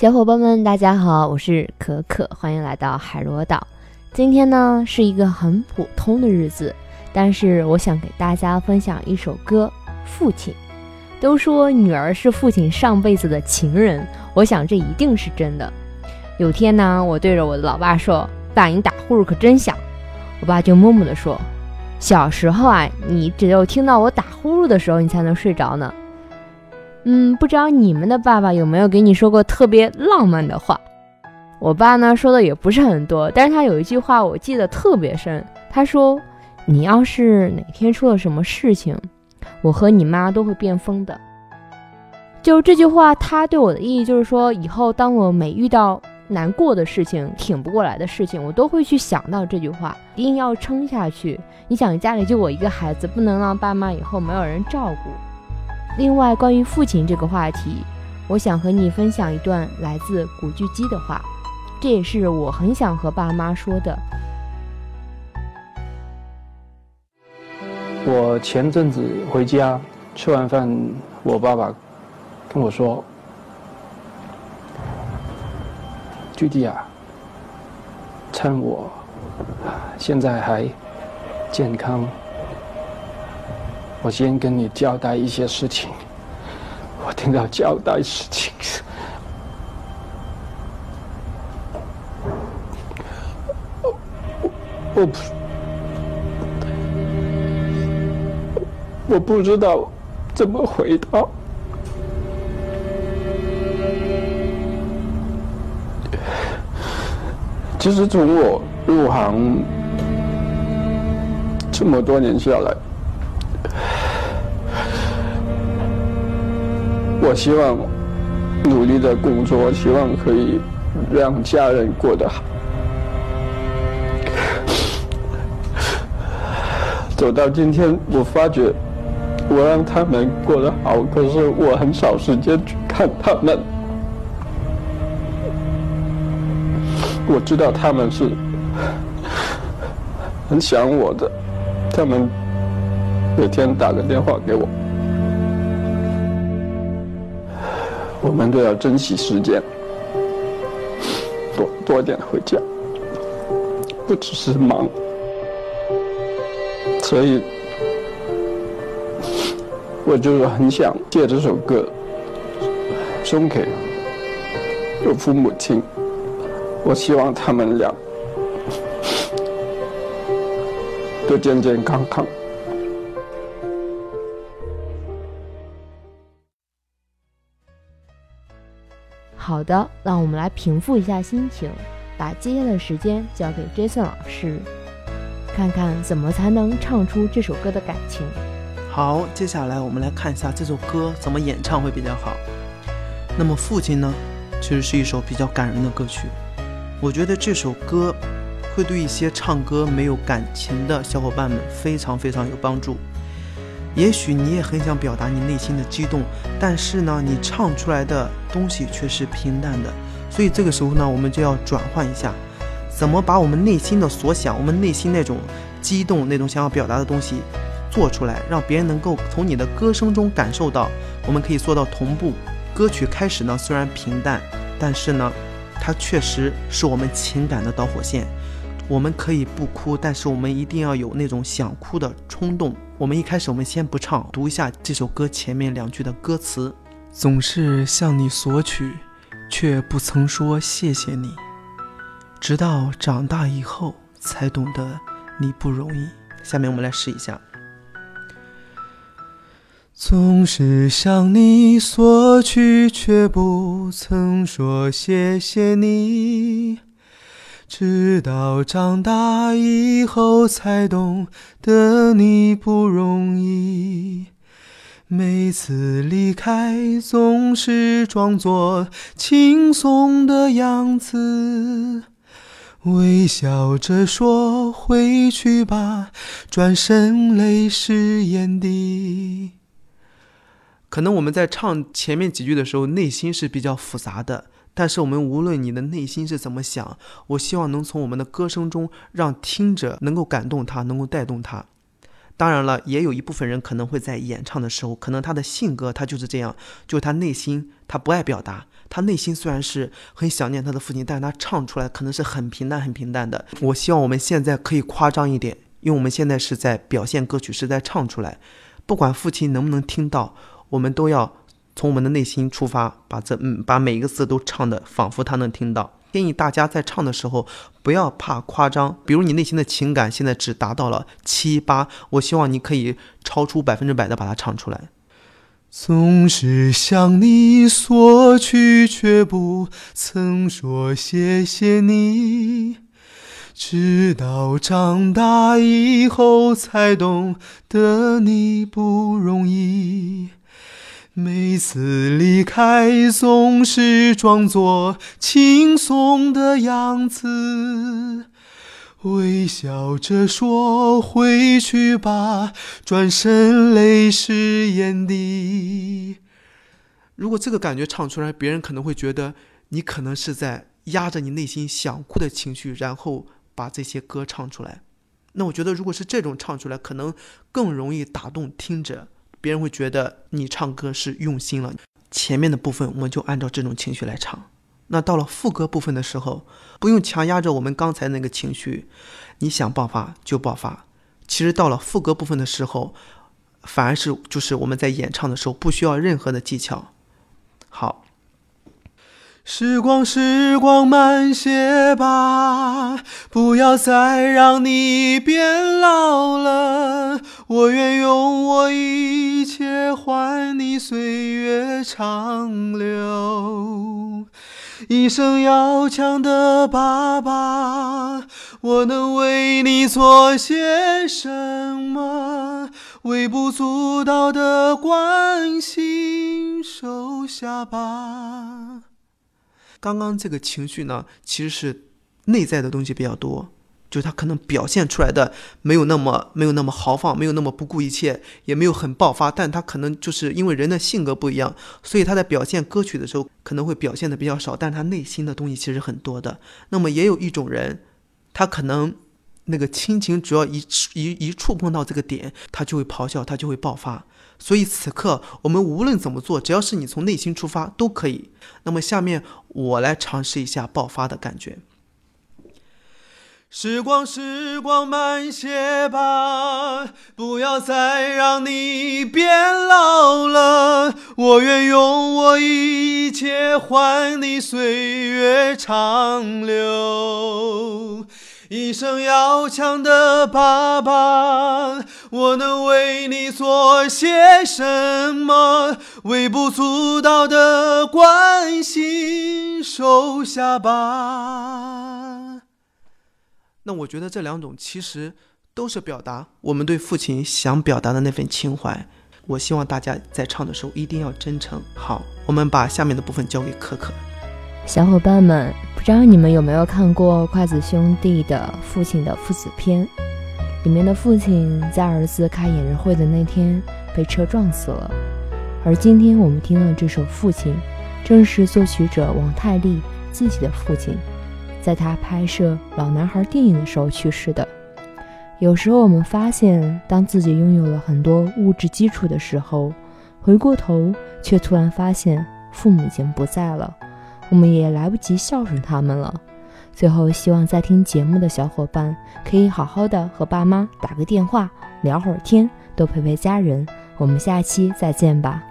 小伙伴们，大家好，我是可可，欢迎来到海螺岛。今天呢是一个很普通的日子，但是我想给大家分享一首歌《父亲》。都说女儿是父亲上辈子的情人，我想这一定是真的。有天呢，我对着我的老爸说：“爸，你打呼噜可真响。”我爸就默默地说：“小时候啊，你只有听到我打呼噜的时候，你才能睡着呢。”嗯，不知道你们的爸爸有没有给你说过特别浪漫的话？我爸呢说的也不是很多，但是他有一句话我记得特别深。他说：“你要是哪天出了什么事情，我和你妈都会变疯的。”就这句话，他对我的意义就是说，以后当我每遇到难过的事情、挺不过来的事情，我都会去想到这句话，一定要撑下去。你想，家里就我一个孩子，不能让爸妈以后没有人照顾。另外，关于父亲这个话题，我想和你分享一段来自古巨基的话，这也是我很想和爸妈说的。我前阵子回家吃完饭，我爸爸跟我说：“巨弟啊，趁我现在还健康。”我先跟你交代一些事情。我听到交代事情，我我不我不知道怎么回答。其实从我入行这么多年下来。我希望努力的工作，希望可以让家人过得好。走到今天，我发觉我让他们过得好，可是我很少时间去看他们。我知道他们是很想我的，他们每天打个电话给我。我们都要珍惜时间，多多点回家，不只是忙。所以，我就是很想借这首歌送给有父母亲，我希望他们俩都健健康康。好的，让我们来平复一下心情，把接下来的时间交给 Jason 老师，看看怎么才能唱出这首歌的感情。好，接下来我们来看一下这首歌怎么演唱会比较好。那么《父亲》呢，其实是一首比较感人的歌曲。我觉得这首歌会对一些唱歌没有感情的小伙伴们非常非常有帮助。也许你也很想表达你内心的激动，但是呢，你唱出来的东西却是平淡的。所以这个时候呢，我们就要转换一下，怎么把我们内心的所想，我们内心那种激动、那种想要表达的东西做出来，让别人能够从你的歌声中感受到。我们可以做到同步。歌曲开始呢，虽然平淡，但是呢，它确实是我们情感的导火线。我们可以不哭，但是我们一定要有那种想哭的冲动。我们一开始，我们先不唱，读一下这首歌前面两句的歌词：总是向你索取，却不曾说谢谢你，直到长大以后才懂得你不容易。下面我们来试一下：总是向你索取，却不曾说谢谢你。直到长大以后才懂得你不容易，每次离开总是装作轻松的样子，微笑着说回去吧，转身泪湿眼底。可能我们在唱前面几句的时候，内心是比较复杂的。但是我们无论你的内心是怎么想，我希望能从我们的歌声中让听者能够感动他，能够带动他。当然了，也有一部分人可能会在演唱的时候，可能他的性格他就是这样，就是他内心他不爱表达，他内心虽然是很想念他的父亲，但是他唱出来可能是很平淡、很平淡的。我希望我们现在可以夸张一点，因为我们现在是在表现歌曲，是在唱出来。不管父亲能不能听到，我们都要从我们的内心出发，把这嗯把每一个字都唱的仿佛他能听到。建议大家在唱的时候不要怕夸张，比如你内心的情感现在只达到了七八，我希望你可以超出百分之百的把它唱出来。总是向你索取，却不曾说谢谢你，直到长大以后才懂得你不容易。每次离开，总是装作轻松的样子，微笑着说回去吧，转身泪湿眼底。如果这个感觉唱出来，别人可能会觉得你可能是在压着你内心想哭的情绪，然后把这些歌唱出来。那我觉得，如果是这种唱出来，可能更容易打动听者。别人会觉得你唱歌是用心了。前面的部分我们就按照这种情绪来唱。那到了副歌部分的时候，不用强压着我们刚才那个情绪，你想爆发就爆发。其实到了副歌部分的时候，反而是就是我们在演唱的时候不需要任何的技巧。好。时光，时光慢些吧，不要再让你变老了。我愿用我一切换你岁月长留。一生要强的爸爸，我能为你做些什么？微不足道的关心，收下吧。刚刚这个情绪呢，其实是内在的东西比较多，就是他可能表现出来的没有那么没有那么豪放，没有那么不顾一切，也没有很爆发，但他可能就是因为人的性格不一样，所以他在表现歌曲的时候可能会表现的比较少，但他内心的东西其实很多的。那么也有一种人，他可能那个亲情主要一一一触碰到这个点，他就会咆哮，他就会爆发。所以此刻我们无论怎么做，只要是你从内心出发都可以。那么下面我来尝试一下爆发的感觉。时光，时光慢些吧，不要再让你变老了。我愿用我一切换你岁月长留。一生要强的爸爸，我能为你做些什么？微不足道的关心，收下吧。那我觉得这两种其实都是表达我们对父亲想表达的那份情怀。我希望大家在唱的时候一定要真诚。好，我们把下面的部分交给可可。小伙伴们，不知道你们有没有看过筷子兄弟的父亲的父子篇？里面的父亲在儿子开演唱会的那天被车撞死了，而今天我们听到这首《父亲》，正是作曲者王太利自己的父亲，在他拍摄《老男孩》电影的时候去世的。有时候我们发现，当自己拥有了很多物质基础的时候，回过头却突然发现父母已经不在了。我们也来不及孝顺他们了。最后，希望在听节目的小伙伴可以好好的和爸妈打个电话，聊会儿天，多陪陪家人。我们下期再见吧。